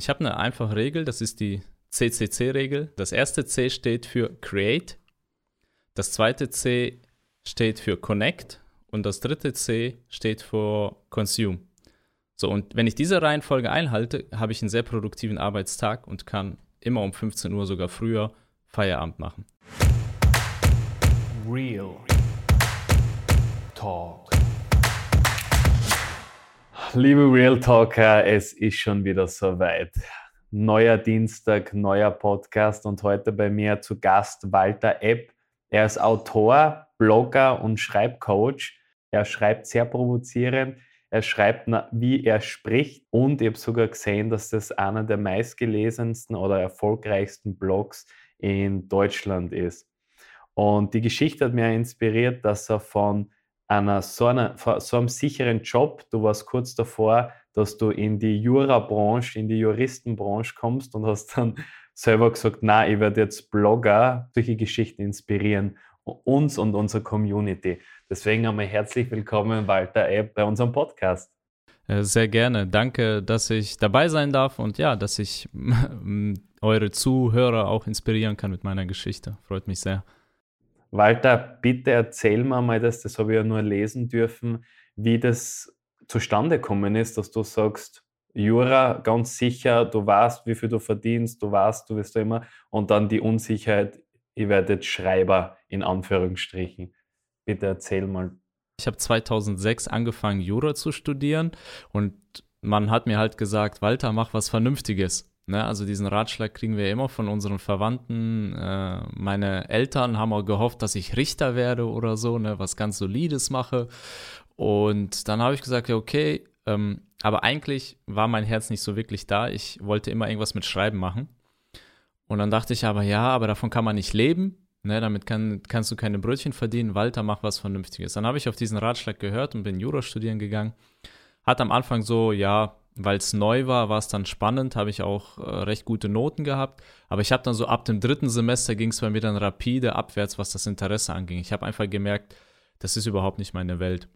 Ich habe eine einfache Regel, das ist die CCC-Regel. Das erste C steht für Create, das zweite C steht für Connect und das dritte C steht für Consume. So, und wenn ich diese Reihenfolge einhalte, habe ich einen sehr produktiven Arbeitstag und kann immer um 15 Uhr, sogar früher, Feierabend machen. Real Talk. Liebe Real Talker, es ist schon wieder soweit. Neuer Dienstag, neuer Podcast und heute bei mir zu Gast Walter Epp. Er ist Autor, Blogger und Schreibcoach. Er schreibt sehr provozierend. Er schreibt, wie er spricht und ich habe sogar gesehen, dass das einer der meistgelesensten oder erfolgreichsten Blogs in Deutschland ist. Und die Geschichte hat mir inspiriert, dass er von einer so, einer so einem sicheren Job, du warst kurz davor, dass du in die Jura-Branche, in die Juristenbranche kommst und hast dann selber gesagt, na, ich werde jetzt Blogger, solche Geschichten inspirieren, uns und unsere Community. Deswegen einmal herzlich willkommen, Walter Epp, bei unserem Podcast. Äh, sehr gerne. Danke, dass ich dabei sein darf und ja, dass ich eure Zuhörer auch inspirieren kann mit meiner Geschichte. Freut mich sehr. Walter, bitte erzähl mir mal das, das habe ich ja nur lesen dürfen, wie das zustande gekommen ist, dass du sagst, Jura, ganz sicher, du weißt, wie viel du verdienst, du weißt, du wirst da immer, und dann die Unsicherheit, ich werde jetzt Schreiber in Anführungsstrichen. Bitte erzähl mal. Ich habe 2006 angefangen, Jura zu studieren und man hat mir halt gesagt, Walter, mach was Vernünftiges. Ne, also diesen Ratschlag kriegen wir immer von unseren Verwandten. Äh, meine Eltern haben auch gehofft, dass ich Richter werde oder so, ne, was ganz Solides mache. Und dann habe ich gesagt, ja, okay, ähm, aber eigentlich war mein Herz nicht so wirklich da. Ich wollte immer irgendwas mit Schreiben machen. Und dann dachte ich aber, ja, aber davon kann man nicht leben. Ne, damit kann, kannst du keine Brötchen verdienen. Walter, mach was Vernünftiges. Dann habe ich auf diesen Ratschlag gehört und bin Jura studieren gegangen. Hat am Anfang so, ja, weil es neu war, war es dann spannend, habe ich auch äh, recht gute Noten gehabt. Aber ich habe dann so ab dem dritten Semester ging es bei mir dann rapide abwärts, was das Interesse anging. Ich habe einfach gemerkt, das ist überhaupt nicht meine Welt.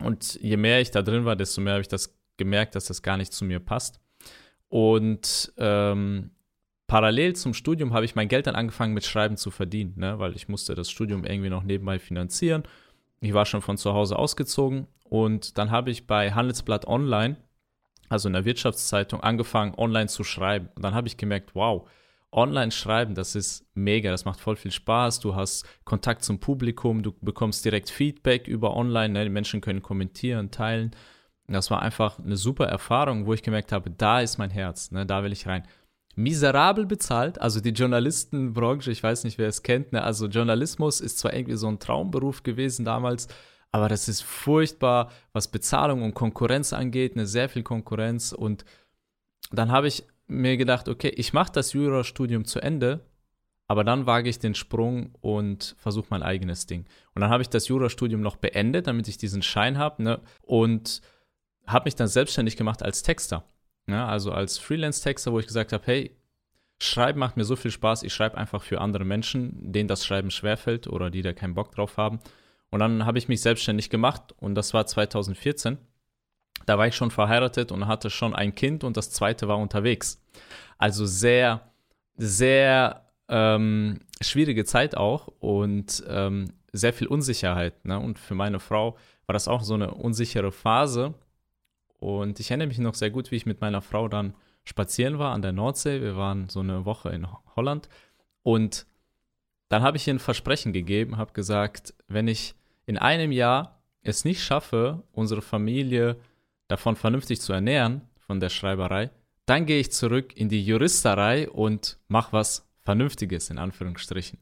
Und je mehr ich da drin war, desto mehr habe ich das gemerkt, dass das gar nicht zu mir passt. Und ähm, parallel zum Studium habe ich mein Geld dann angefangen mit Schreiben zu verdienen, ne? weil ich musste das Studium irgendwie noch nebenbei finanzieren. Ich war schon von zu Hause ausgezogen und dann habe ich bei Handelsblatt Online also in der Wirtschaftszeitung, angefangen, online zu schreiben. Und dann habe ich gemerkt, wow, online schreiben, das ist mega, das macht voll viel Spaß. Du hast Kontakt zum Publikum, du bekommst direkt Feedback über online, ne? die Menschen können kommentieren, teilen. Das war einfach eine super Erfahrung, wo ich gemerkt habe, da ist mein Herz, ne? da will ich rein. Miserabel bezahlt, also die Journalistenbranche, ich weiß nicht, wer es kennt, ne? also Journalismus ist zwar irgendwie so ein Traumberuf gewesen damals, aber das ist furchtbar, was Bezahlung und Konkurrenz angeht, eine sehr viel Konkurrenz. Und dann habe ich mir gedacht, okay, ich mache das Jurastudium zu Ende, aber dann wage ich den Sprung und versuche mein eigenes Ding. Und dann habe ich das Jurastudium noch beendet, damit ich diesen Schein habe, ne? und habe mich dann selbstständig gemacht als Texter. Ne? Also als Freelance-Texter, wo ich gesagt habe, hey, Schreiben macht mir so viel Spaß, ich schreibe einfach für andere Menschen, denen das Schreiben schwerfällt oder die da keinen Bock drauf haben. Und dann habe ich mich selbstständig gemacht und das war 2014. Da war ich schon verheiratet und hatte schon ein Kind und das zweite war unterwegs. Also sehr, sehr ähm, schwierige Zeit auch und ähm, sehr viel Unsicherheit. Ne? Und für meine Frau war das auch so eine unsichere Phase. Und ich erinnere mich noch sehr gut, wie ich mit meiner Frau dann spazieren war an der Nordsee. Wir waren so eine Woche in Holland. Und dann habe ich ihr ein Versprechen gegeben, habe gesagt, wenn ich in einem Jahr es nicht schaffe, unsere Familie davon vernünftig zu ernähren, von der Schreiberei, dann gehe ich zurück in die Juristerei und mache was Vernünftiges, in Anführungsstrichen.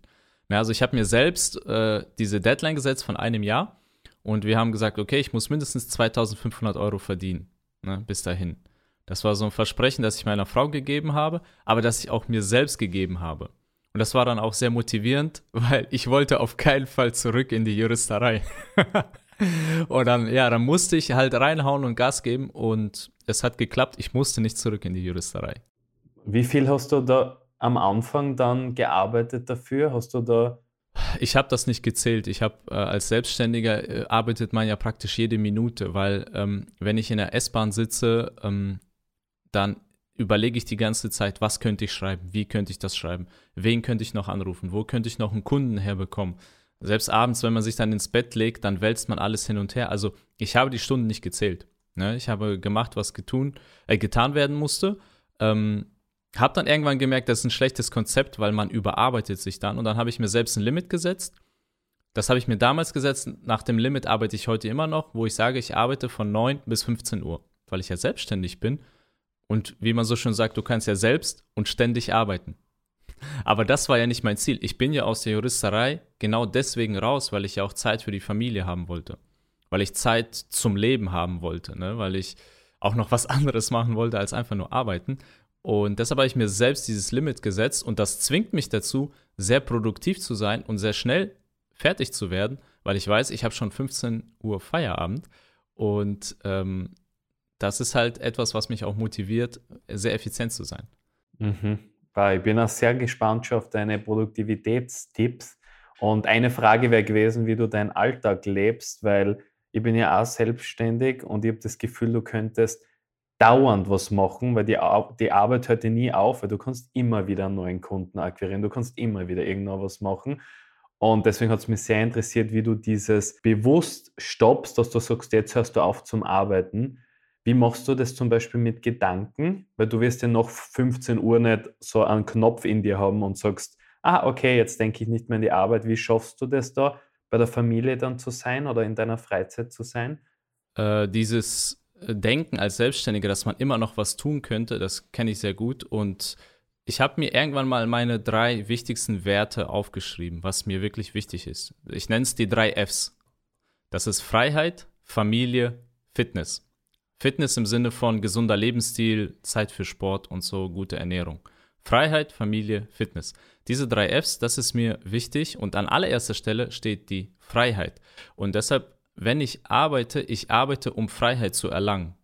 Ja, also ich habe mir selbst äh, diese Deadline gesetzt von einem Jahr und wir haben gesagt, okay, ich muss mindestens 2500 Euro verdienen, ne, bis dahin. Das war so ein Versprechen, das ich meiner Frau gegeben habe, aber das ich auch mir selbst gegeben habe. Und das war dann auch sehr motivierend, weil ich wollte auf keinen Fall zurück in die Juristerei. und dann, ja, dann musste ich halt reinhauen und Gas geben und es hat geklappt. Ich musste nicht zurück in die Juristerei. Wie viel hast du da am Anfang dann gearbeitet dafür? Hast du da ich habe das nicht gezählt. Ich habe äh, als Selbstständiger äh, arbeitet man ja praktisch jede Minute, weil ähm, wenn ich in der S-Bahn sitze, ähm, dann überlege ich die ganze Zeit, was könnte ich schreiben, wie könnte ich das schreiben, wen könnte ich noch anrufen, wo könnte ich noch einen Kunden herbekommen. Selbst abends, wenn man sich dann ins Bett legt, dann wälzt man alles hin und her. Also ich habe die Stunden nicht gezählt. Ne? Ich habe gemacht, was getun, äh, getan werden musste. Ähm, habe dann irgendwann gemerkt, das ist ein schlechtes Konzept, weil man überarbeitet sich dann. Und dann habe ich mir selbst ein Limit gesetzt. Das habe ich mir damals gesetzt. Nach dem Limit arbeite ich heute immer noch, wo ich sage, ich arbeite von 9 bis 15 Uhr, weil ich ja selbstständig bin. Und wie man so schön sagt, du kannst ja selbst und ständig arbeiten. Aber das war ja nicht mein Ziel. Ich bin ja aus der Juristerei genau deswegen raus, weil ich ja auch Zeit für die Familie haben wollte. Weil ich Zeit zum Leben haben wollte, ne? weil ich auch noch was anderes machen wollte als einfach nur arbeiten. Und deshalb habe ich mir selbst dieses Limit gesetzt und das zwingt mich dazu, sehr produktiv zu sein und sehr schnell fertig zu werden, weil ich weiß, ich habe schon 15 Uhr Feierabend und ähm, das ist halt etwas, was mich auch motiviert, sehr effizient zu sein. Mhm. Ich bin auch sehr gespannt schon auf deine Produktivitätstipps. Und eine Frage wäre gewesen, wie du deinen Alltag lebst, weil ich bin ja auch selbstständig und ich habe das Gefühl, du könntest dauernd was machen, weil die, die Arbeit hört dir nie auf, weil du kannst immer wieder einen neuen Kunden akquirieren, du kannst immer wieder irgendwo was machen. Und deswegen hat es mich sehr interessiert, wie du dieses bewusst stoppst, dass du sagst, jetzt hörst du auf zum Arbeiten wie machst du das zum Beispiel mit Gedanken? Weil du wirst ja noch 15 Uhr nicht so einen Knopf in dir haben und sagst, ah, okay, jetzt denke ich nicht mehr an die Arbeit. Wie schaffst du das da, bei der Familie dann zu sein oder in deiner Freizeit zu sein? Äh, dieses Denken als Selbstständiger, dass man immer noch was tun könnte, das kenne ich sehr gut. Und ich habe mir irgendwann mal meine drei wichtigsten Werte aufgeschrieben, was mir wirklich wichtig ist. Ich nenne es die drei Fs. Das ist Freiheit, Familie, Fitness. Fitness im Sinne von gesunder Lebensstil, Zeit für Sport und so gute Ernährung. Freiheit, Familie, Fitness. Diese drei Fs, das ist mir wichtig und an allererster Stelle steht die Freiheit. Und deshalb, wenn ich arbeite, ich arbeite, um Freiheit zu erlangen.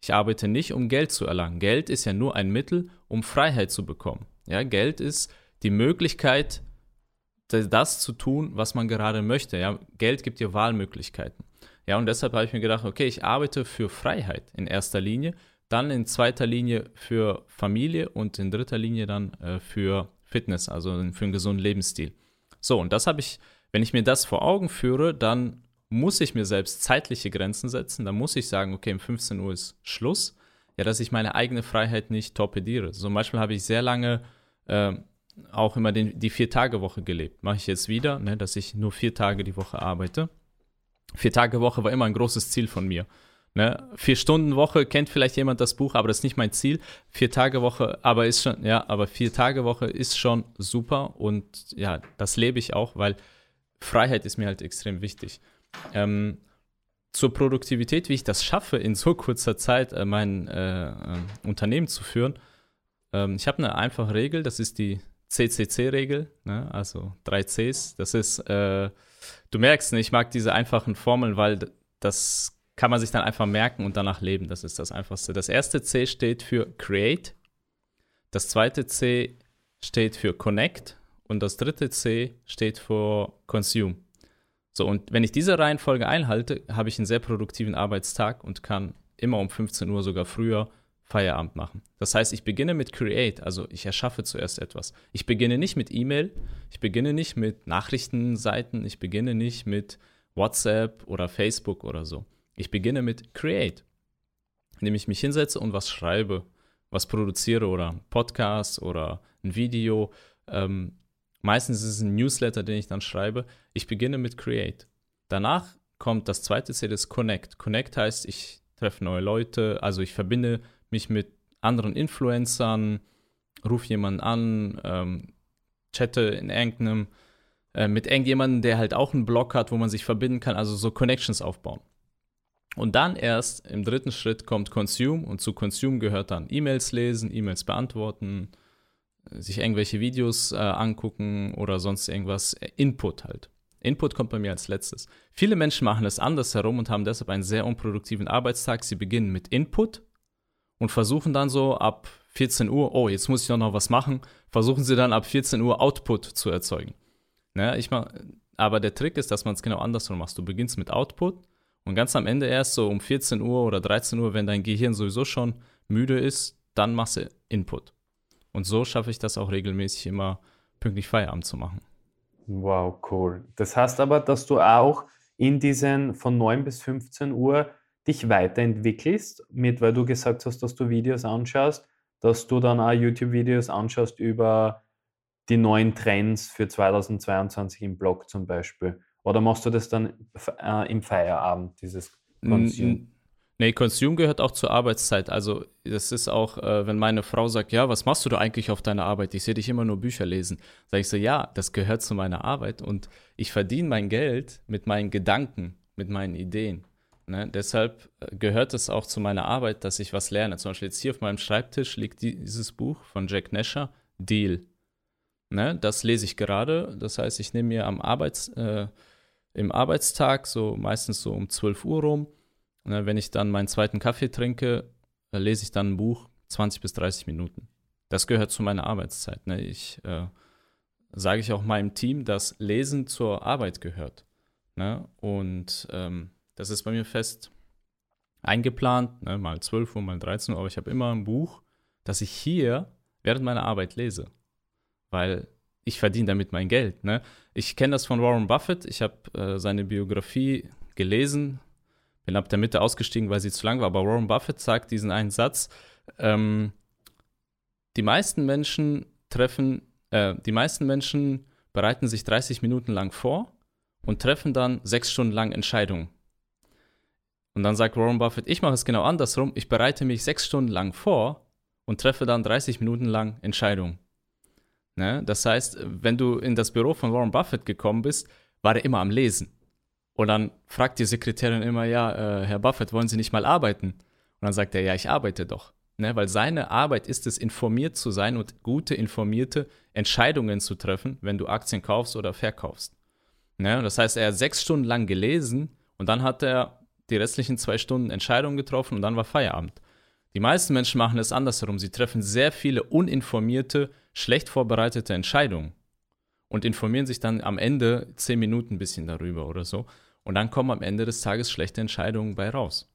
Ich arbeite nicht, um Geld zu erlangen. Geld ist ja nur ein Mittel, um Freiheit zu bekommen. Ja, Geld ist die Möglichkeit, das zu tun, was man gerade möchte. Ja, Geld gibt dir Wahlmöglichkeiten. Ja, und deshalb habe ich mir gedacht, okay, ich arbeite für Freiheit in erster Linie, dann in zweiter Linie für Familie und in dritter Linie dann äh, für Fitness, also für einen gesunden Lebensstil. So, und das habe ich, wenn ich mir das vor Augen führe, dann muss ich mir selbst zeitliche Grenzen setzen. Dann muss ich sagen, okay, um 15 Uhr ist Schluss. Ja, dass ich meine eigene Freiheit nicht torpediere. Zum Beispiel habe ich sehr lange äh, auch immer den, die Vier-Tage-Woche gelebt. Mache ich jetzt wieder, ne, dass ich nur vier Tage die Woche arbeite. Vier Tage Woche war immer ein großes Ziel von mir. Ne? Vier Stunden Woche kennt vielleicht jemand das Buch, aber das ist nicht mein Ziel. Vier Tage Woche, aber ist schon, ja, aber vier Tage Woche ist schon super und ja, das lebe ich auch, weil Freiheit ist mir halt extrem wichtig. Ähm, zur Produktivität, wie ich das schaffe, in so kurzer Zeit äh, mein äh, äh, Unternehmen zu führen. Ähm, ich habe eine einfache Regel, das ist die CCC-Regel, ne? also drei Cs. Das ist äh, du merkst, ne, ich mag diese einfachen Formeln, weil das kann man sich dann einfach merken und danach leben. Das ist das Einfachste. Das erste C steht für Create, das zweite C steht für Connect und das dritte C steht für Consume. So, und wenn ich diese Reihenfolge einhalte, habe ich einen sehr produktiven Arbeitstag und kann immer um 15 Uhr, sogar früher, Feierabend machen. Das heißt, ich beginne mit Create, also ich erschaffe zuerst etwas. Ich beginne nicht mit E-Mail, ich beginne nicht mit Nachrichtenseiten, ich beginne nicht mit WhatsApp oder Facebook oder so. Ich beginne mit Create, indem ich mich hinsetze und was schreibe, was produziere oder Podcast oder ein Video. Ähm, meistens ist es ein Newsletter, den ich dann schreibe. Ich beginne mit Create. Danach kommt das zweite C, das Connect. Connect heißt, ich treffe neue Leute, also ich verbinde mich mit anderen Influencern, rufe jemanden an, ähm, chatte in irgendeinem, äh, mit irgendjemandem, der halt auch einen Blog hat, wo man sich verbinden kann, also so Connections aufbauen. Und dann erst im dritten Schritt kommt Consume und zu Consume gehört dann E-Mails lesen, E-Mails beantworten, sich irgendwelche Videos äh, angucken oder sonst irgendwas. Äh, Input halt. Input kommt bei mir als letztes. Viele Menschen machen es andersherum und haben deshalb einen sehr unproduktiven Arbeitstag. Sie beginnen mit Input und versuchen dann so ab 14 Uhr, oh, jetzt muss ich doch noch was machen, versuchen sie dann ab 14 Uhr Output zu erzeugen. Ne, ich mach, aber der Trick ist, dass man es genau andersrum macht. Du beginnst mit Output und ganz am Ende erst so um 14 Uhr oder 13 Uhr, wenn dein Gehirn sowieso schon müde ist, dann machst du Input. Und so schaffe ich das auch regelmäßig immer pünktlich Feierabend zu machen. Wow, cool. Das heißt aber, dass du auch in diesen von 9 bis 15 Uhr dich weiterentwickelst, mit, weil du gesagt hast, dass du Videos anschaust, dass du dann auch YouTube-Videos anschaust über die neuen Trends für 2022 im Blog zum Beispiel. Oder machst du das dann äh, im Feierabend, dieses Consume? Nee, Consume gehört auch zur Arbeitszeit. Also das ist auch, äh, wenn meine Frau sagt, ja, was machst du da eigentlich auf deiner Arbeit? Ich sehe dich immer nur Bücher lesen. Sage ich so, ja, das gehört zu meiner Arbeit und ich verdiene mein Geld mit meinen Gedanken, mit meinen Ideen. Ne? Deshalb äh, gehört es auch zu meiner Arbeit, dass ich was lerne. Zum Beispiel jetzt hier auf meinem Schreibtisch liegt dieses Buch von Jack Nasher, Deal. Ne? Das lese ich gerade. Das heißt, ich nehme mir am Arbeits, äh, im Arbeitstag, so meistens so um 12 Uhr rum, Ne, wenn ich dann meinen zweiten Kaffee trinke, äh, lese ich dann ein Buch 20 bis 30 Minuten. Das gehört zu meiner Arbeitszeit. Ne? Ich äh, sage ich auch meinem Team, dass Lesen zur Arbeit gehört. Ne? Und ähm, das ist bei mir fest eingeplant, ne? mal 12 Uhr, mal 13 Uhr, aber ich habe immer ein Buch, das ich hier während meiner Arbeit lese. Weil ich verdiene damit mein Geld. Ne? Ich kenne das von Warren Buffett. Ich habe äh, seine Biografie gelesen, bin ab der Mitte ausgestiegen, weil sie zu lang war. Aber Warren Buffett sagt diesen einen Satz: ähm, Die meisten Menschen treffen, äh, die meisten Menschen bereiten sich 30 Minuten lang vor und treffen dann sechs Stunden lang Entscheidungen. Und dann sagt Warren Buffett: Ich mache es genau andersrum. Ich bereite mich sechs Stunden lang vor und treffe dann 30 Minuten lang Entscheidungen. Ne? Das heißt, wenn du in das Büro von Warren Buffett gekommen bist, war er immer am Lesen. Und dann fragt die Sekretärin immer, ja, äh, Herr Buffett, wollen Sie nicht mal arbeiten? Und dann sagt er, ja, ich arbeite doch. Ne, weil seine Arbeit ist es, informiert zu sein und gute, informierte Entscheidungen zu treffen, wenn du Aktien kaufst oder verkaufst. Ne, das heißt, er hat sechs Stunden lang gelesen und dann hat er die restlichen zwei Stunden Entscheidungen getroffen und dann war Feierabend. Die meisten Menschen machen es andersherum. Sie treffen sehr viele uninformierte, schlecht vorbereitete Entscheidungen und informieren sich dann am Ende zehn Minuten ein bisschen darüber oder so. Und dann kommen am Ende des Tages schlechte Entscheidungen bei raus.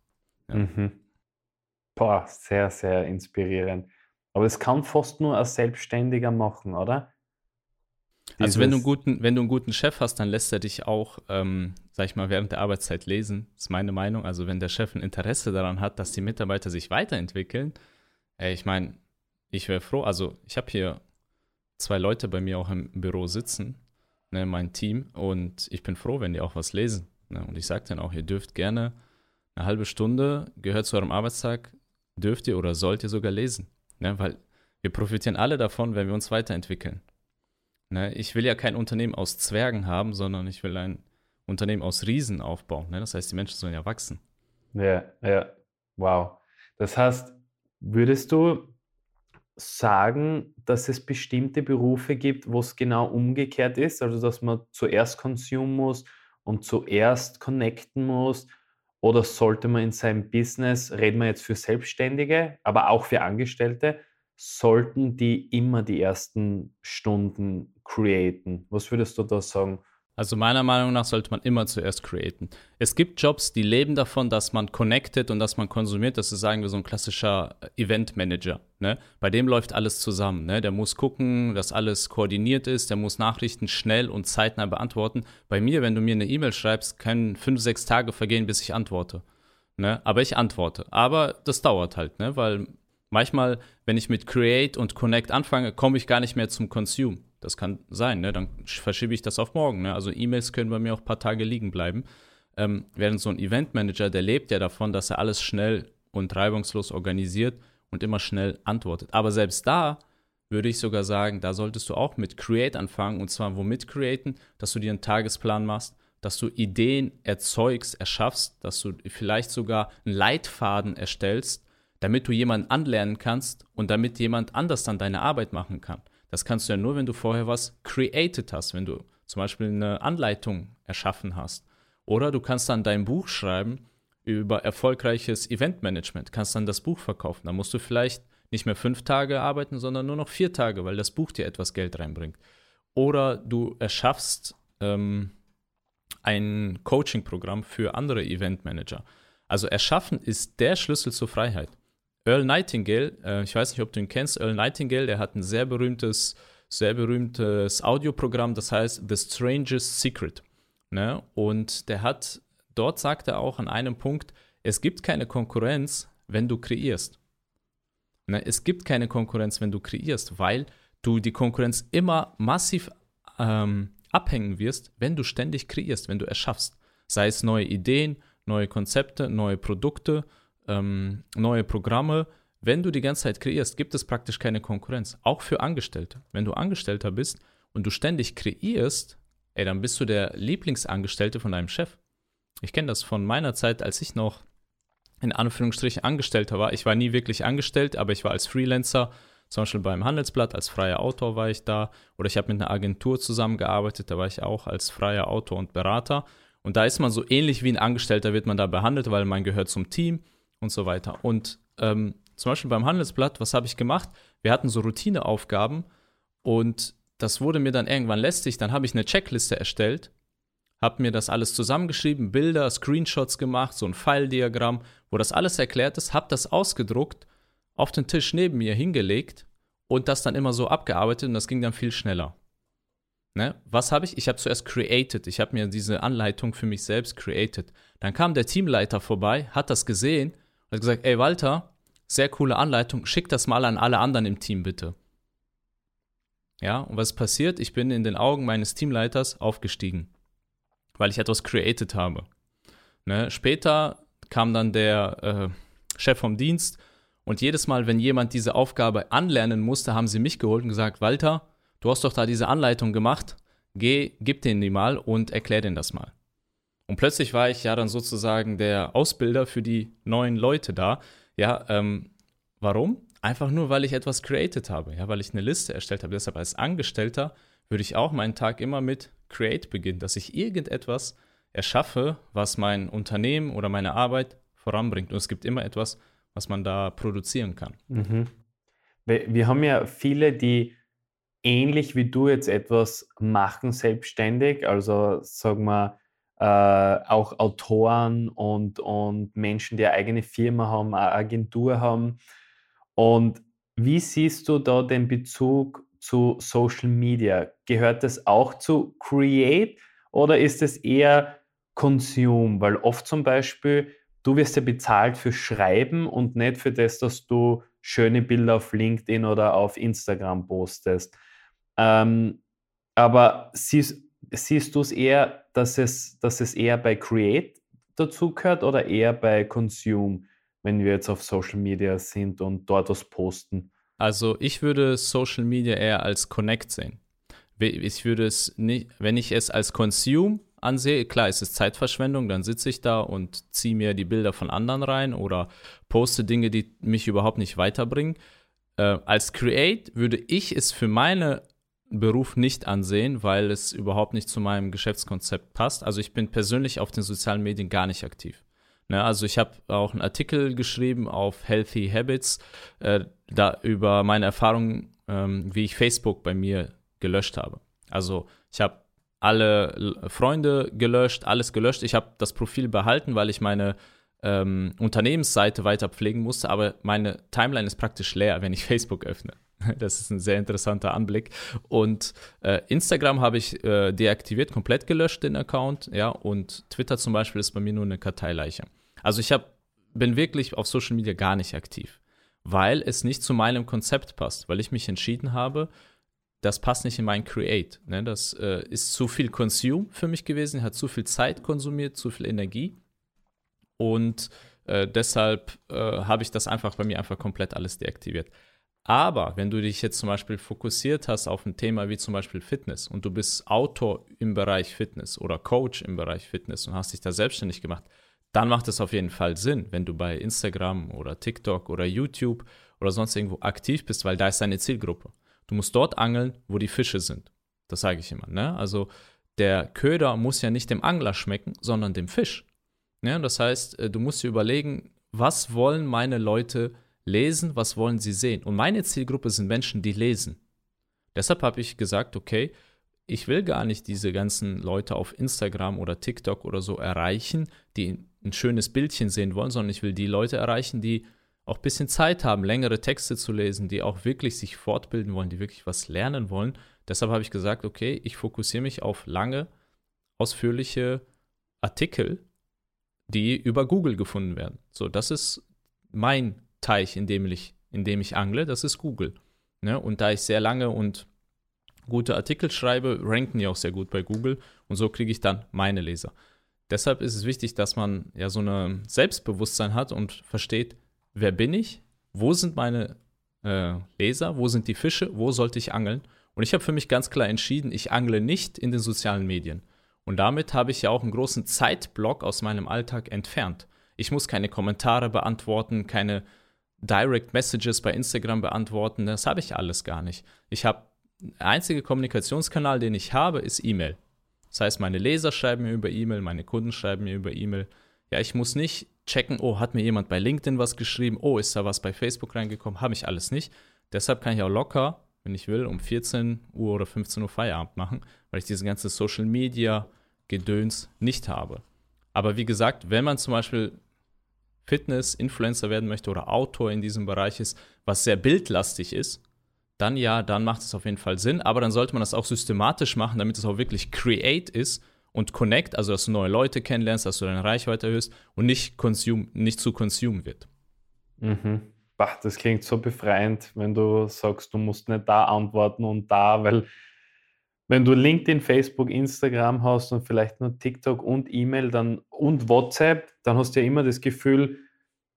Ja. Mhm. Boah, sehr, sehr inspirierend. Aber es kann fast nur ein Selbstständiger machen, oder? Also wenn du, einen guten, wenn du einen guten Chef hast, dann lässt er dich auch, ähm, sag ich mal, während der Arbeitszeit lesen. Das ist meine Meinung. Also wenn der Chef ein Interesse daran hat, dass die Mitarbeiter sich weiterentwickeln, ey, ich meine, ich wäre froh. Also ich habe hier zwei Leute bei mir auch im Büro sitzen, ne, mein Team, und ich bin froh, wenn die auch was lesen. Ne? Und ich sage dann auch, ihr dürft gerne eine halbe Stunde, gehört zu eurem Arbeitstag, dürft ihr oder sollt ihr sogar lesen. Ne? Weil wir profitieren alle davon, wenn wir uns weiterentwickeln. Ne? Ich will ja kein Unternehmen aus Zwergen haben, sondern ich will ein Unternehmen aus Riesen aufbauen. Ne? Das heißt, die Menschen sollen ja wachsen. Ja, ja, wow. Das heißt, würdest du sagen, dass es bestimmte Berufe gibt, wo es genau umgekehrt ist, also dass man zuerst konsumieren muss und zuerst connecten muss? Oder sollte man in seinem Business, reden wir jetzt für Selbstständige, aber auch für Angestellte, sollten die immer die ersten Stunden createn? Was würdest du da sagen? Also meiner Meinung nach sollte man immer zuerst createn. Es gibt Jobs, die leben davon, dass man connected und dass man konsumiert. Das ist, sagen wir, so ein klassischer Event Manager. Ne? Bei dem läuft alles zusammen. Ne? Der muss gucken, dass alles koordiniert ist. Der muss Nachrichten schnell und zeitnah beantworten. Bei mir, wenn du mir eine E-Mail schreibst, können fünf, sechs Tage vergehen, bis ich antworte. Ne? Aber ich antworte. Aber das dauert halt, ne? weil manchmal, wenn ich mit Create und Connect anfange, komme ich gar nicht mehr zum Consume. Das kann sein, ne? Dann verschiebe ich das auf morgen. Ne? Also E-Mails können bei mir auch ein paar Tage liegen bleiben. Ähm, während so ein Eventmanager, der lebt ja davon, dass er alles schnell und reibungslos organisiert und immer schnell antwortet. Aber selbst da würde ich sogar sagen, da solltest du auch mit Create anfangen. Und zwar womit createn? Dass du dir einen Tagesplan machst, dass du Ideen erzeugst, erschaffst, dass du vielleicht sogar einen Leitfaden erstellst, damit du jemanden anlernen kannst und damit jemand anders dann deine Arbeit machen kann. Das kannst du ja nur, wenn du vorher was created hast, wenn du zum Beispiel eine Anleitung erschaffen hast. Oder du kannst dann dein Buch schreiben über erfolgreiches Eventmanagement, kannst dann das Buch verkaufen. Da musst du vielleicht nicht mehr fünf Tage arbeiten, sondern nur noch vier Tage, weil das Buch dir etwas Geld reinbringt. Oder du erschaffst ähm, ein Coaching-Programm für andere Eventmanager. Also erschaffen ist der Schlüssel zur Freiheit. Earl Nightingale, äh, ich weiß nicht, ob du ihn kennst, Earl Nightingale, der hat ein sehr berühmtes, sehr berühmtes Audioprogramm, das heißt The Strangest Secret. Ne? Und der hat, dort sagt er auch an einem Punkt, es gibt keine Konkurrenz, wenn du kreierst. Ne? Es gibt keine Konkurrenz, wenn du kreierst, weil du die Konkurrenz immer massiv ähm, abhängen wirst, wenn du ständig kreierst, wenn du erschaffst. Sei es neue Ideen, neue Konzepte, neue Produkte, ähm, neue Programme. Wenn du die ganze Zeit kreierst, gibt es praktisch keine Konkurrenz. Auch für Angestellte. Wenn du Angestellter bist und du ständig kreierst, ey, dann bist du der Lieblingsangestellte von deinem Chef. Ich kenne das von meiner Zeit, als ich noch in Anführungsstrichen Angestellter war. Ich war nie wirklich angestellt, aber ich war als Freelancer, zum Beispiel beim Handelsblatt, als freier Autor war ich da. Oder ich habe mit einer Agentur zusammengearbeitet, da war ich auch als freier Autor und Berater. Und da ist man so ähnlich wie ein Angestellter, wird man da behandelt, weil man gehört zum Team und so weiter. Und ähm, zum Beispiel beim Handelsblatt, was habe ich gemacht? Wir hatten so Routineaufgaben und das wurde mir dann irgendwann lästig. Dann habe ich eine Checkliste erstellt, habe mir das alles zusammengeschrieben, Bilder, Screenshots gemacht, so ein File-Diagramm, wo das alles erklärt ist, habe das ausgedruckt, auf den Tisch neben mir hingelegt und das dann immer so abgearbeitet und das ging dann viel schneller. Ne? Was habe ich? Ich habe zuerst created. Ich habe mir diese Anleitung für mich selbst created. Dann kam der Teamleiter vorbei, hat das gesehen hat gesagt: Ey, Walter, sehr coole Anleitung, schick das mal an alle anderen im Team bitte. Ja, und was passiert? Ich bin in den Augen meines Teamleiters aufgestiegen, weil ich etwas created habe. Ne? Später kam dann der äh, Chef vom Dienst und jedes Mal, wenn jemand diese Aufgabe anlernen musste, haben sie mich geholt und gesagt: Walter, du hast doch da diese Anleitung gemacht, geh, gib den die mal und erklär den das mal. Und plötzlich war ich ja dann sozusagen der Ausbilder für die neuen Leute da. Ja, ähm, warum? Einfach nur, weil ich etwas created habe, ja, weil ich eine Liste erstellt habe. Deshalb als Angestellter würde ich auch meinen Tag immer mit Create beginnen, dass ich irgendetwas erschaffe, was mein Unternehmen oder meine Arbeit voranbringt. Und es gibt immer etwas, was man da produzieren kann. Mhm. Wir haben ja viele, die ähnlich wie du jetzt etwas machen selbstständig, also sagen wir äh, auch Autoren und, und Menschen, die eine eigene Firma haben, eine Agentur haben. Und wie siehst du da den Bezug zu Social Media? Gehört das auch zu Create oder ist es eher Consume? Weil oft zum Beispiel, du wirst ja bezahlt für Schreiben und nicht für das, dass du schöne Bilder auf LinkedIn oder auf Instagram postest. Ähm, aber siehst, siehst du es eher, dass es, dass es eher bei Create dazu gehört oder eher bei Consume, wenn wir jetzt auf Social Media sind und dort was posten? Also ich würde Social Media eher als Connect sehen. Ich würde es nicht, wenn ich es als Consume ansehe, klar, ist es Zeitverschwendung, dann sitze ich da und ziehe mir die Bilder von anderen rein oder poste Dinge, die mich überhaupt nicht weiterbringen. Äh, als Create würde ich es für meine Beruf nicht ansehen, weil es überhaupt nicht zu meinem Geschäftskonzept passt. Also ich bin persönlich auf den sozialen Medien gar nicht aktiv. Ne, also ich habe auch einen Artikel geschrieben auf Healthy Habits, äh, da über meine Erfahrungen, ähm, wie ich Facebook bei mir gelöscht habe. Also ich habe alle Freunde gelöscht, alles gelöscht. Ich habe das Profil behalten, weil ich meine ähm, Unternehmensseite weiter pflegen musste, aber meine Timeline ist praktisch leer, wenn ich Facebook öffne. Das ist ein sehr interessanter Anblick. Und äh, Instagram habe ich äh, deaktiviert, komplett gelöscht, den Account. Ja, und Twitter zum Beispiel ist bei mir nur eine Karteileiche. Also ich hab, bin wirklich auf Social Media gar nicht aktiv, weil es nicht zu meinem Konzept passt, weil ich mich entschieden habe, das passt nicht in mein Create. Ne? Das äh, ist zu viel Consume für mich gewesen, hat zu viel Zeit konsumiert, zu viel Energie. Und äh, deshalb äh, habe ich das einfach bei mir einfach komplett alles deaktiviert. Aber wenn du dich jetzt zum Beispiel fokussiert hast auf ein Thema wie zum Beispiel Fitness und du bist Autor im Bereich Fitness oder Coach im Bereich Fitness und hast dich da selbstständig gemacht, dann macht es auf jeden Fall Sinn, wenn du bei Instagram oder TikTok oder YouTube oder sonst irgendwo aktiv bist, weil da ist deine Zielgruppe. Du musst dort angeln, wo die Fische sind. Das sage ich immer. Ne? Also der Köder muss ja nicht dem Angler schmecken, sondern dem Fisch. Ne? Das heißt, äh, du musst dir überlegen, was wollen meine Leute lesen, was wollen sie sehen. Und meine Zielgruppe sind Menschen, die lesen. Deshalb habe ich gesagt, okay, ich will gar nicht diese ganzen Leute auf Instagram oder TikTok oder so erreichen, die ein schönes Bildchen sehen wollen, sondern ich will die Leute erreichen, die auch ein bisschen Zeit haben, längere Texte zu lesen, die auch wirklich sich fortbilden wollen, die wirklich was lernen wollen. Deshalb habe ich gesagt, okay, ich fokussiere mich auf lange, ausführliche Artikel, die über Google gefunden werden. So, das ist mein Teich, in dem ich, in dem ich angle, das ist Google. Ne? Und da ich sehr lange und gute Artikel schreibe, ranken die auch sehr gut bei Google und so kriege ich dann meine Leser. Deshalb ist es wichtig, dass man ja so ein Selbstbewusstsein hat und versteht, wer bin ich, wo sind meine äh, Leser, wo sind die Fische, wo sollte ich angeln. Und ich habe für mich ganz klar entschieden, ich angle nicht in den sozialen Medien. Und damit habe ich ja auch einen großen Zeitblock aus meinem Alltag entfernt. Ich muss keine Kommentare beantworten, keine Direct Messages bei Instagram beantworten. Das habe ich alles gar nicht. Ich habe, der einzige Kommunikationskanal, den ich habe, ist E-Mail. Das heißt, meine Leser schreiben mir über E-Mail, meine Kunden schreiben mir über E-Mail. Ja, ich muss nicht checken, oh, hat mir jemand bei LinkedIn was geschrieben, oh, ist da was bei Facebook reingekommen, habe ich alles nicht. Deshalb kann ich auch locker, wenn ich will, um 14 Uhr oder 15 Uhr Feierabend machen, weil ich diese ganze Social Media Gedöns nicht habe. Aber wie gesagt, wenn man zum Beispiel Fitness-Influencer werden möchte oder Autor in diesem Bereich ist, was sehr bildlastig ist, dann ja, dann macht es auf jeden Fall Sinn. Aber dann sollte man das auch systematisch machen, damit es auch wirklich create ist und connect, also dass du neue Leute kennenlernst, dass du deine Reichweite erhöhst und nicht, consume, nicht zu consume wird. Mhm. Bah, das klingt so befreiend, wenn du sagst, du musst nicht da antworten und da, weil wenn du LinkedIn, Facebook, Instagram hast und vielleicht nur TikTok und E-Mail dann und WhatsApp, dann hast du ja immer das Gefühl,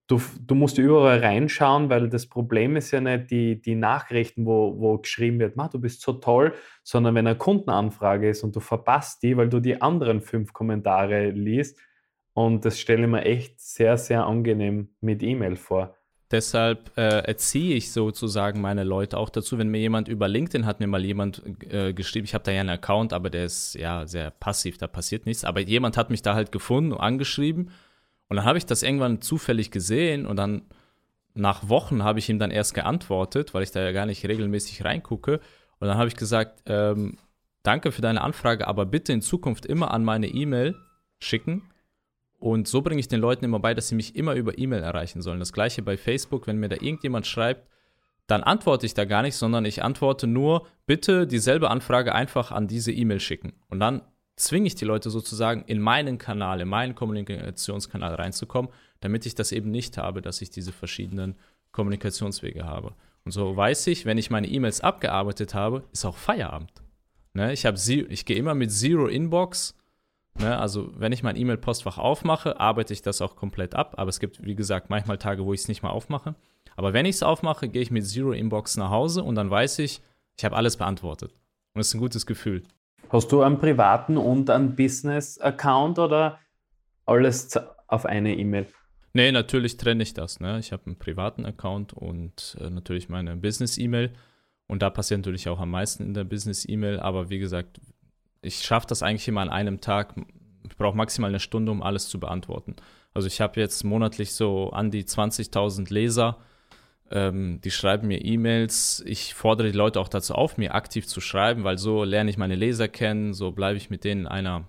du, du musst überall reinschauen, weil das Problem ist ja nicht die, die Nachrichten, wo, wo geschrieben wird, du bist so toll, sondern wenn eine Kundenanfrage ist und du verpasst die, weil du die anderen fünf Kommentare liest. Und das stelle ich mir echt sehr, sehr angenehm mit E-Mail vor. Deshalb äh, erziehe ich sozusagen meine Leute auch dazu, wenn mir jemand über LinkedIn hat mir mal jemand äh, geschrieben, ich habe da ja einen Account, aber der ist ja sehr passiv, da passiert nichts. Aber jemand hat mich da halt gefunden und angeschrieben und dann habe ich das irgendwann zufällig gesehen und dann nach Wochen habe ich ihm dann erst geantwortet, weil ich da ja gar nicht regelmäßig reingucke. Und dann habe ich gesagt, ähm, danke für deine Anfrage, aber bitte in Zukunft immer an meine E-Mail schicken. Und so bringe ich den Leuten immer bei, dass sie mich immer über E-Mail erreichen sollen. Das gleiche bei Facebook, wenn mir da irgendjemand schreibt, dann antworte ich da gar nicht, sondern ich antworte nur, bitte dieselbe Anfrage einfach an diese E-Mail schicken. Und dann zwinge ich die Leute sozusagen in meinen Kanal, in meinen Kommunikationskanal reinzukommen, damit ich das eben nicht habe, dass ich diese verschiedenen Kommunikationswege habe. Und so weiß ich, wenn ich meine E-Mails abgearbeitet habe, ist auch Feierabend. Ne? Ich, ich gehe immer mit Zero Inbox. Ne? Also, wenn ich mein E-Mail-Postfach aufmache, arbeite ich das auch komplett ab. Aber es gibt, wie gesagt, manchmal Tage, wo ich es nicht mal aufmache. Aber wenn ich es aufmache, gehe ich mit Zero Inbox nach Hause und dann weiß ich, ich habe alles beantwortet. Und es ist ein gutes Gefühl. Hast du einen privaten und einen Business-Account oder alles auf eine E-Mail? Nee, natürlich trenne ich das. Ne? Ich habe einen privaten Account und äh, natürlich meine Business-E-Mail. Und da passiert natürlich auch am meisten in der Business-E-Mail. Aber wie gesagt, ich schaffe das eigentlich immer an einem Tag. Ich brauche maximal eine Stunde, um alles zu beantworten. Also ich habe jetzt monatlich so an die 20.000 Leser ähm, die schreiben mir E-Mails. Ich fordere die Leute auch dazu auf, mir aktiv zu schreiben, weil so lerne ich meine Leser kennen, so bleibe ich mit denen in einer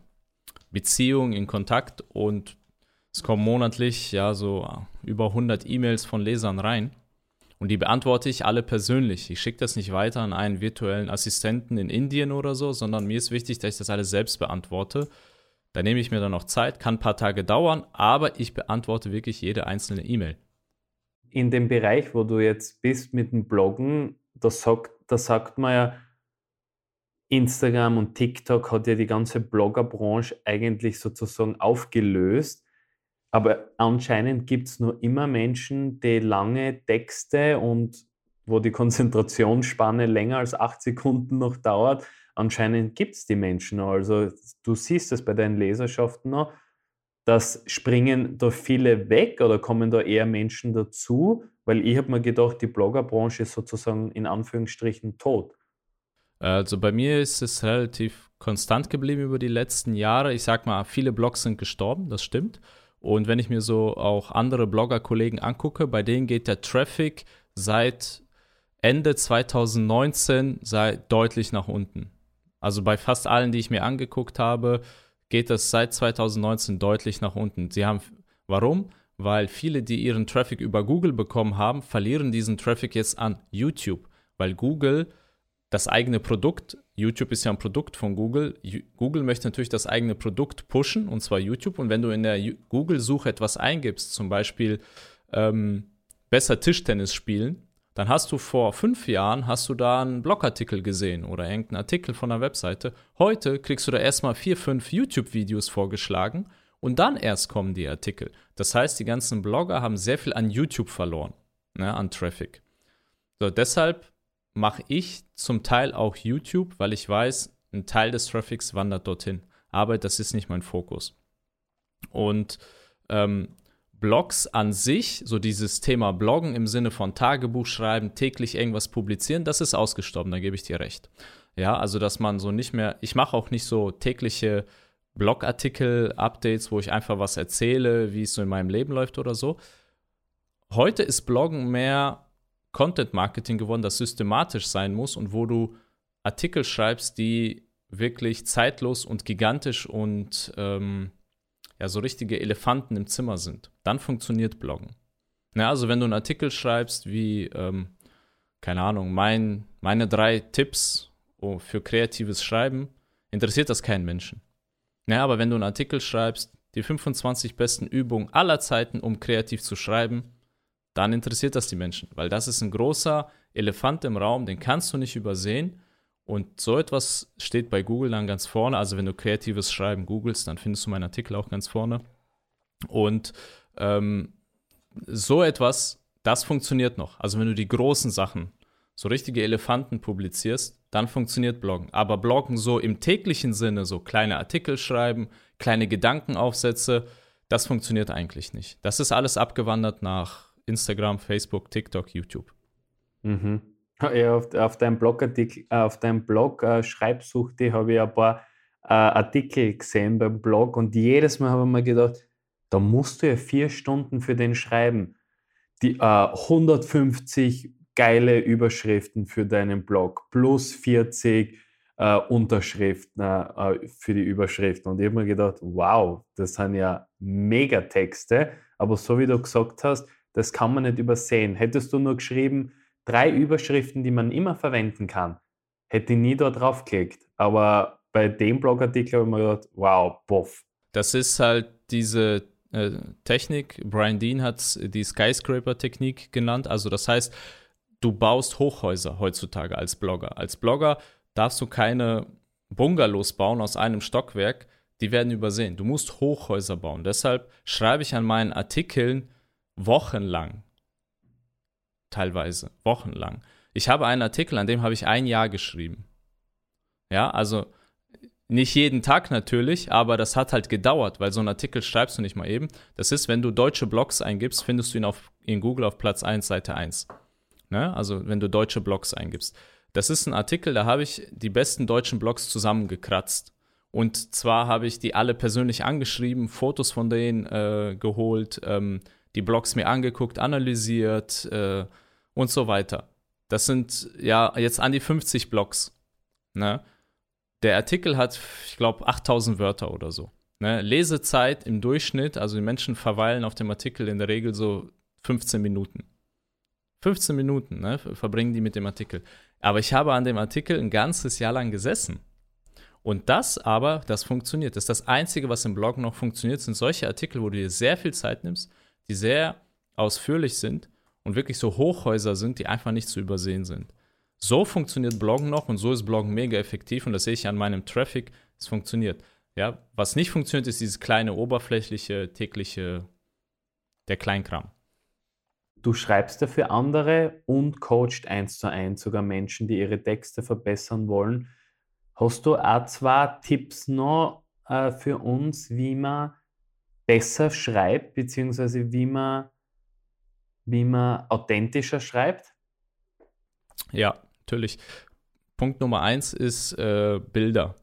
Beziehung, in Kontakt und es kommen monatlich ja so über 100 E-Mails von Lesern rein. Und die beantworte ich alle persönlich. Ich schicke das nicht weiter an einen virtuellen Assistenten in Indien oder so, sondern mir ist wichtig, dass ich das alles selbst beantworte. Da nehme ich mir dann noch Zeit, kann ein paar Tage dauern, aber ich beantworte wirklich jede einzelne E-Mail in dem Bereich, wo du jetzt bist mit dem Bloggen, da sagt, da sagt man ja, Instagram und TikTok hat ja die ganze Bloggerbranche eigentlich sozusagen aufgelöst. Aber anscheinend gibt es nur immer Menschen, die lange Texte und wo die Konzentrationsspanne länger als acht Sekunden noch dauert. Anscheinend gibt es die Menschen noch. Also du siehst es bei deinen Leserschaften noch dass springen da viele weg oder kommen da eher Menschen dazu? Weil ich habe mir gedacht, die Bloggerbranche ist sozusagen in Anführungsstrichen tot. Also bei mir ist es relativ konstant geblieben über die letzten Jahre. Ich sag mal, viele Blogs sind gestorben, das stimmt. Und wenn ich mir so auch andere Blogger-Kollegen angucke, bei denen geht der Traffic seit Ende 2019 sei deutlich nach unten. Also bei fast allen, die ich mir angeguckt habe, geht das seit 2019 deutlich nach unten. Sie haben, warum? weil viele, die ihren Traffic über Google bekommen haben, verlieren diesen Traffic jetzt an YouTube, weil Google das eigene Produkt, YouTube ist ja ein Produkt von Google, Google möchte natürlich das eigene Produkt pushen, und zwar YouTube. Und wenn du in der Google-Suche etwas eingibst, zum Beispiel ähm, besser Tischtennis spielen, dann hast du vor fünf Jahren, hast du da einen Blogartikel gesehen oder irgendeinen Artikel von einer Webseite. Heute kriegst du da erstmal vier, fünf YouTube-Videos vorgeschlagen und dann erst kommen die Artikel. Das heißt, die ganzen Blogger haben sehr viel an YouTube verloren, ne, an Traffic. So, deshalb mache ich zum Teil auch YouTube, weil ich weiß, ein Teil des Traffics wandert dorthin. Aber das ist nicht mein Fokus. Und ähm, Blogs an sich, so dieses Thema Bloggen im Sinne von Tagebuch schreiben, täglich irgendwas publizieren, das ist ausgestorben, da gebe ich dir recht. Ja, also dass man so nicht mehr, ich mache auch nicht so tägliche Blogartikel-Updates, wo ich einfach was erzähle, wie es so in meinem Leben läuft oder so. Heute ist Bloggen mehr Content Marketing geworden, das systematisch sein muss und wo du Artikel schreibst, die wirklich zeitlos und gigantisch und ähm, ja, so richtige Elefanten im Zimmer sind. Dann funktioniert Bloggen. Ja, also wenn du einen Artikel schreibst wie, ähm, keine Ahnung, mein, meine drei Tipps oh, für kreatives Schreiben, interessiert das keinen Menschen. Ja, aber wenn du einen Artikel schreibst, die 25 besten Übungen aller Zeiten, um kreativ zu schreiben, dann interessiert das die Menschen, weil das ist ein großer Elefant im Raum, den kannst du nicht übersehen. Und so etwas steht bei Google dann ganz vorne. Also wenn du kreatives Schreiben googelst, dann findest du meinen Artikel auch ganz vorne. Und ähm, so etwas, das funktioniert noch. Also wenn du die großen Sachen, so richtige Elefanten publizierst, dann funktioniert Bloggen. Aber Bloggen so im täglichen Sinne, so kleine Artikel schreiben, kleine Gedankenaufsätze, das funktioniert eigentlich nicht. Das ist alles abgewandert nach Instagram, Facebook, TikTok, YouTube. Mhm. Ja, auf, auf deinem Blogartikel, äh, auf deinem Blog äh, Schreibsuchte habe ich ein paar äh, Artikel gesehen beim Blog und jedes Mal habe ich mir gedacht, da musst du ja vier Stunden für den schreiben. Die äh, 150 geile Überschriften für deinen Blog plus 40 äh, Unterschriften äh, für die Überschriften. Und ich habe mir gedacht, wow, das sind ja Megatexte. Aber so wie du gesagt hast, das kann man nicht übersehen. Hättest du nur geschrieben, drei Überschriften, die man immer verwenden kann, hätte ich nie da drauf geklickt. Aber bei dem Blogartikel habe ich mir gedacht, wow, boff. Das ist halt diese äh, Technik, Brian Dean hat es die Skyscraper-Technik genannt. Also das heißt, du baust Hochhäuser heutzutage als Blogger. Als Blogger darfst du keine Bungalows bauen aus einem Stockwerk, die werden übersehen. Du musst Hochhäuser bauen. Deshalb schreibe ich an meinen Artikeln wochenlang. Teilweise wochenlang. Ich habe einen Artikel, an dem habe ich ein Jahr geschrieben. Ja, also nicht jeden Tag natürlich, aber das hat halt gedauert, weil so einen Artikel schreibst du nicht mal eben. Das ist, wenn du deutsche Blogs eingibst, findest du ihn auf, in Google auf Platz 1, Seite 1. Ne? Also wenn du deutsche Blogs eingibst. Das ist ein Artikel, da habe ich die besten deutschen Blogs zusammengekratzt. Und zwar habe ich die alle persönlich angeschrieben, Fotos von denen äh, geholt, ähm, die Blogs mir angeguckt, analysiert äh, und so weiter. Das sind ja jetzt an die 50 Blogs. Ne? Der Artikel hat, ich glaube, 8000 Wörter oder so. Ne? Lesezeit im Durchschnitt, also die Menschen verweilen auf dem Artikel in der Regel so 15 Minuten. 15 Minuten ne, verbringen die mit dem Artikel. Aber ich habe an dem Artikel ein ganzes Jahr lang gesessen. Und das aber, das funktioniert. Das ist das Einzige, was im Blog noch funktioniert, sind solche Artikel, wo du dir sehr viel Zeit nimmst, die sehr ausführlich sind und wirklich so Hochhäuser sind, die einfach nicht zu übersehen sind. So funktioniert Bloggen noch und so ist Bloggen mega effektiv und das sehe ich an meinem Traffic, es funktioniert. Ja, was nicht funktioniert, ist dieses kleine, oberflächliche, tägliche, der Kleinkram. Du schreibst ja für andere und coacht eins zu eins sogar Menschen, die ihre Texte verbessern wollen. Hast du auch zwei Tipps noch äh, für uns, wie man besser schreibt, beziehungsweise wie man, wie man authentischer schreibt? Ja, natürlich. Punkt Nummer eins ist äh, Bilder.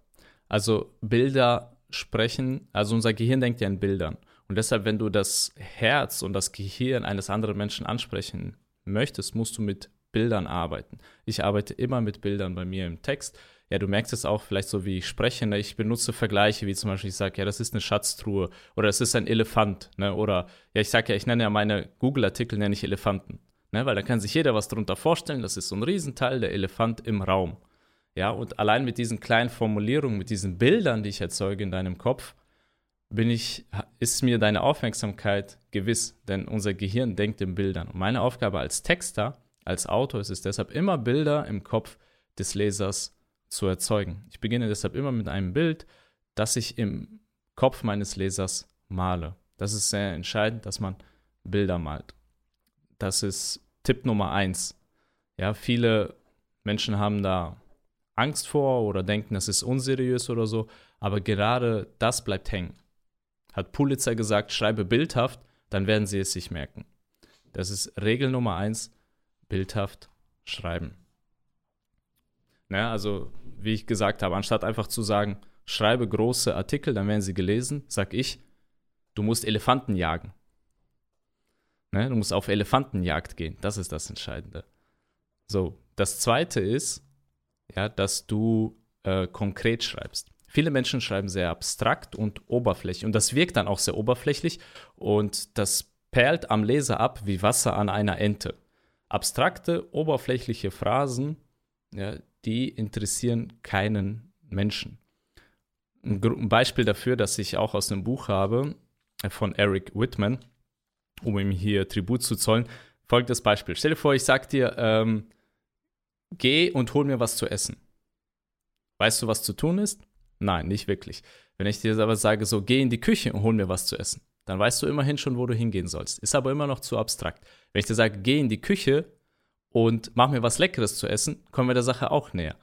Also Bilder sprechen, also unser Gehirn denkt ja in Bildern. Und deshalb, wenn du das Herz und das Gehirn eines anderen Menschen ansprechen möchtest, musst du mit Bildern arbeiten. Ich arbeite immer mit Bildern bei mir im Text. Ja, du merkst es auch vielleicht so, wie ich spreche. Ne? Ich benutze Vergleiche, wie zum Beispiel ich sage, ja, das ist eine Schatztruhe oder das ist ein Elefant. Ne? Oder ja, ich sage ja, ich nenne ja meine Google-Artikel nenne ich Elefanten. Ne? Weil da kann sich jeder was darunter vorstellen. Das ist so ein Riesenteil, der Elefant im Raum. Ja, und allein mit diesen kleinen Formulierungen, mit diesen Bildern, die ich erzeuge in deinem Kopf, bin ich, ist mir deine Aufmerksamkeit gewiss, denn unser Gehirn denkt in Bildern. Und meine Aufgabe als Texter, als Autor ist es deshalb immer Bilder im Kopf des Lesers zu erzeugen. Ich beginne deshalb immer mit einem Bild, das ich im Kopf meines Lesers male. Das ist sehr entscheidend, dass man Bilder malt. Das ist Tipp Nummer eins. Ja, viele Menschen haben da Angst vor oder denken, das ist unseriös oder so, aber gerade das bleibt hängen. Hat Pulitzer gesagt, schreibe bildhaft, dann werden sie es sich merken. Das ist Regel Nummer eins, bildhaft schreiben. Naja, also wie ich gesagt habe, anstatt einfach zu sagen, schreibe große Artikel, dann werden sie gelesen, sag ich, du musst Elefanten jagen. Ne? Du musst auf Elefantenjagd gehen. Das ist das Entscheidende. So, das zweite ist, ja, dass du äh, konkret schreibst. Viele Menschen schreiben sehr abstrakt und oberflächlich und das wirkt dann auch sehr oberflächlich und das perlt am Leser ab wie Wasser an einer Ente. Abstrakte, oberflächliche Phrasen, ja, die interessieren keinen Menschen. Ein Beispiel dafür, das ich auch aus dem Buch habe, äh, von Eric Whitman, um ihm hier Tribut zu zollen, folgendes Beispiel. Stell dir vor, ich sag dir, ähm, geh und hol mir was zu essen. Weißt du, was zu tun ist? Nein, nicht wirklich. Wenn ich dir aber sage, so geh in die Küche und hol mir was zu essen, dann weißt du immerhin schon, wo du hingehen sollst. Ist aber immer noch zu abstrakt. Wenn ich dir sage, geh in die Küche und mach mir was Leckeres zu essen, kommen wir der Sache auch näher.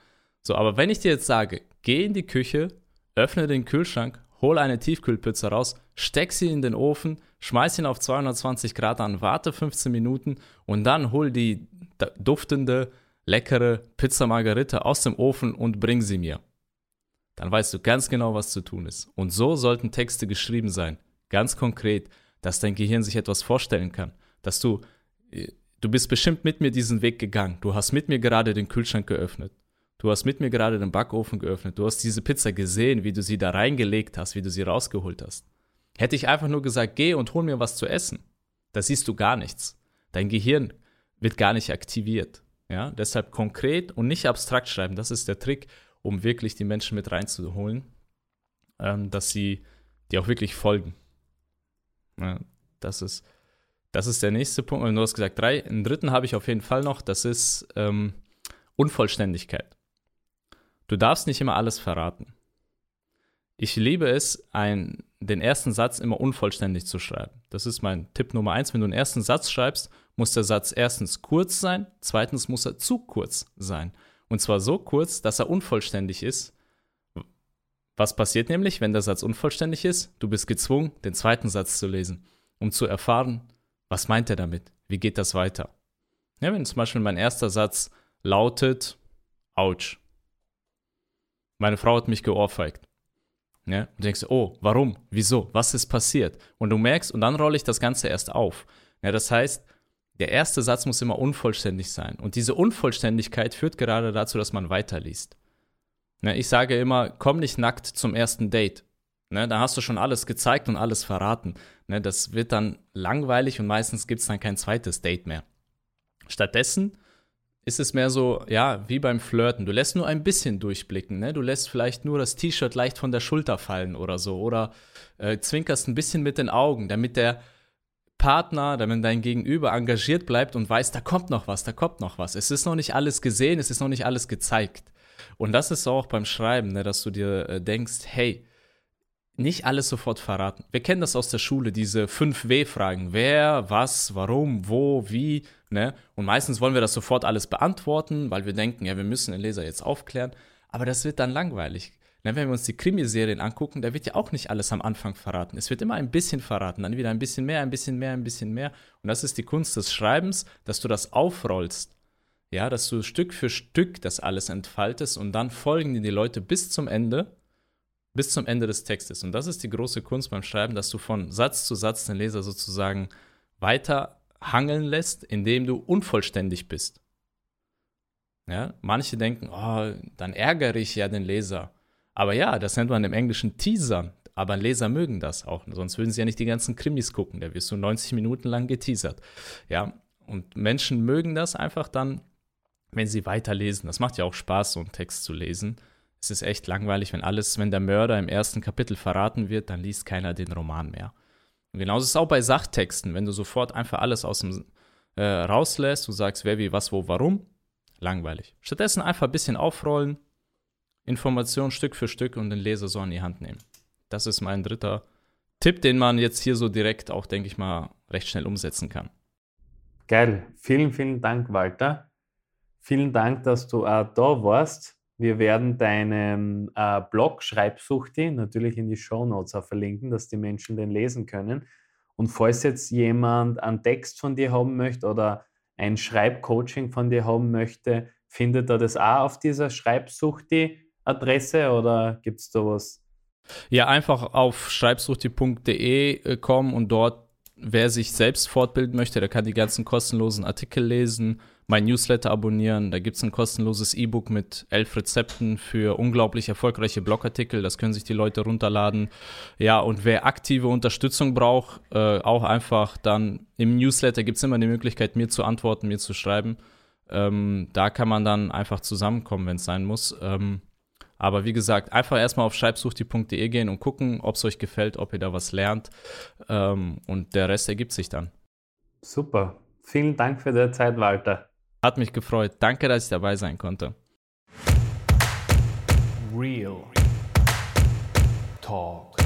So, aber wenn ich dir jetzt sage, geh in die Küche, öffne den Kühlschrank, hol eine Tiefkühlpizza raus, steck sie in den Ofen, schmeiß ihn auf 220 Grad an, warte 15 Minuten und dann hol die duftende, leckere Pizza Margarita aus dem Ofen und bring sie mir dann weißt du ganz genau, was zu tun ist. Und so sollten Texte geschrieben sein, ganz konkret, dass dein Gehirn sich etwas vorstellen kann, dass du, äh, du bist bestimmt mit mir diesen Weg gegangen, du hast mit mir gerade den Kühlschrank geöffnet, du hast mit mir gerade den Backofen geöffnet, du hast diese Pizza gesehen, wie du sie da reingelegt hast, wie du sie rausgeholt hast. Hätte ich einfach nur gesagt, geh und hol mir was zu essen, da siehst du gar nichts. Dein Gehirn wird gar nicht aktiviert. Ja, deshalb konkret und nicht abstrakt schreiben, das ist der Trick um wirklich die Menschen mit reinzuholen, ähm, dass sie die auch wirklich folgen. Ja, das, ist, das ist der nächste Punkt. Und du hast gesagt, drei. Einen dritten habe ich auf jeden Fall noch, das ist ähm, Unvollständigkeit. Du darfst nicht immer alles verraten. Ich liebe es, ein, den ersten Satz immer unvollständig zu schreiben. Das ist mein Tipp Nummer eins. Wenn du einen ersten Satz schreibst, muss der Satz erstens kurz sein, zweitens muss er zu kurz sein. Und zwar so kurz, dass er unvollständig ist. Was passiert nämlich, wenn der Satz unvollständig ist? Du bist gezwungen, den zweiten Satz zu lesen, um zu erfahren, was meint er damit? Wie geht das weiter? Ja, wenn zum Beispiel mein erster Satz lautet, ouch. Meine Frau hat mich geohrfeigt. Ja, und du denkst, oh, warum? Wieso? Was ist passiert? Und du merkst, und dann rolle ich das Ganze erst auf. Ja, das heißt, der erste Satz muss immer unvollständig sein. Und diese Unvollständigkeit führt gerade dazu, dass man weiterliest. Ne, ich sage immer, komm nicht nackt zum ersten Date. Ne, da hast du schon alles gezeigt und alles verraten. Ne, das wird dann langweilig und meistens gibt es dann kein zweites Date mehr. Stattdessen ist es mehr so, ja, wie beim Flirten. Du lässt nur ein bisschen durchblicken. Ne? Du lässt vielleicht nur das T-Shirt leicht von der Schulter fallen oder so. Oder äh, zwinkerst ein bisschen mit den Augen, damit der Partner, damit dein Gegenüber engagiert bleibt und weiß, da kommt noch was, da kommt noch was. Es ist noch nicht alles gesehen, es ist noch nicht alles gezeigt. Und das ist auch beim Schreiben, ne, dass du dir äh, denkst, hey, nicht alles sofort verraten. Wir kennen das aus der Schule, diese 5 W-Fragen. Wer, was, warum, wo, wie, ne? Und meistens wollen wir das sofort alles beantworten, weil wir denken, ja, wir müssen den Leser jetzt aufklären. Aber das wird dann langweilig. Wenn wir uns die Krimiserien angucken, da wird ja auch nicht alles am Anfang verraten. Es wird immer ein bisschen verraten, dann wieder ein bisschen mehr, ein bisschen mehr, ein bisschen mehr. Und das ist die Kunst des Schreibens, dass du das aufrollst. Ja, dass du Stück für Stück das alles entfaltest und dann folgen dir die Leute bis zum Ende, bis zum Ende des Textes. Und das ist die große Kunst beim Schreiben, dass du von Satz zu Satz den Leser sozusagen weiter hangeln lässt, indem du unvollständig bist. Ja, manche denken, oh, dann ärgere ich ja den Leser. Aber ja, das nennt man im Englischen Teasern. Aber Leser mögen das auch, sonst würden sie ja nicht die ganzen Krimis gucken. Da wirst du 90 Minuten lang geteasert. Ja, und Menschen mögen das einfach dann, wenn sie weiterlesen. Das macht ja auch Spaß, so einen Text zu lesen. Es ist echt langweilig, wenn alles, wenn der Mörder im ersten Kapitel verraten wird, dann liest keiner den Roman mehr. Und genauso ist es auch bei Sachtexten, wenn du sofort einfach alles aus dem äh, rauslässt und sagst, wer, wie, was, wo, warum, langweilig. Stattdessen einfach ein bisschen aufrollen, Informationen Stück für Stück und den Leser so in die Hand nehmen. Das ist mein dritter Tipp, den man jetzt hier so direkt auch, denke ich mal, recht schnell umsetzen kann. Geil. Vielen, vielen Dank, Walter. Vielen Dank, dass du äh, da warst. Wir werden deinen äh, Blog Schreibsuchti natürlich in die Show Notes auch verlinken, dass die Menschen den lesen können. Und falls jetzt jemand einen Text von dir haben möchte oder ein Schreibcoaching von dir haben möchte, findet er das auch auf dieser Schreibsuchti-Adresse oder gibt es da was? Ja, einfach auf schreibsuchti.de äh, kommen und dort, wer sich selbst fortbilden möchte, der kann die ganzen kostenlosen Artikel lesen, mein Newsletter abonnieren. Da gibt es ein kostenloses E-Book mit elf Rezepten für unglaublich erfolgreiche Blogartikel. Das können sich die Leute runterladen. Ja, und wer aktive Unterstützung braucht, äh, auch einfach dann im Newsletter gibt es immer die Möglichkeit, mir zu antworten, mir zu schreiben. Ähm, da kann man dann einfach zusammenkommen, wenn es sein muss. Ähm, aber wie gesagt, einfach erstmal auf schreibsuchti.de gehen und gucken, ob es euch gefällt, ob ihr da was lernt. Ähm, und der Rest ergibt sich dann. Super. Vielen Dank für die Zeit, Walter. Hat mich gefreut. Danke, dass ich dabei sein konnte. Real Talk.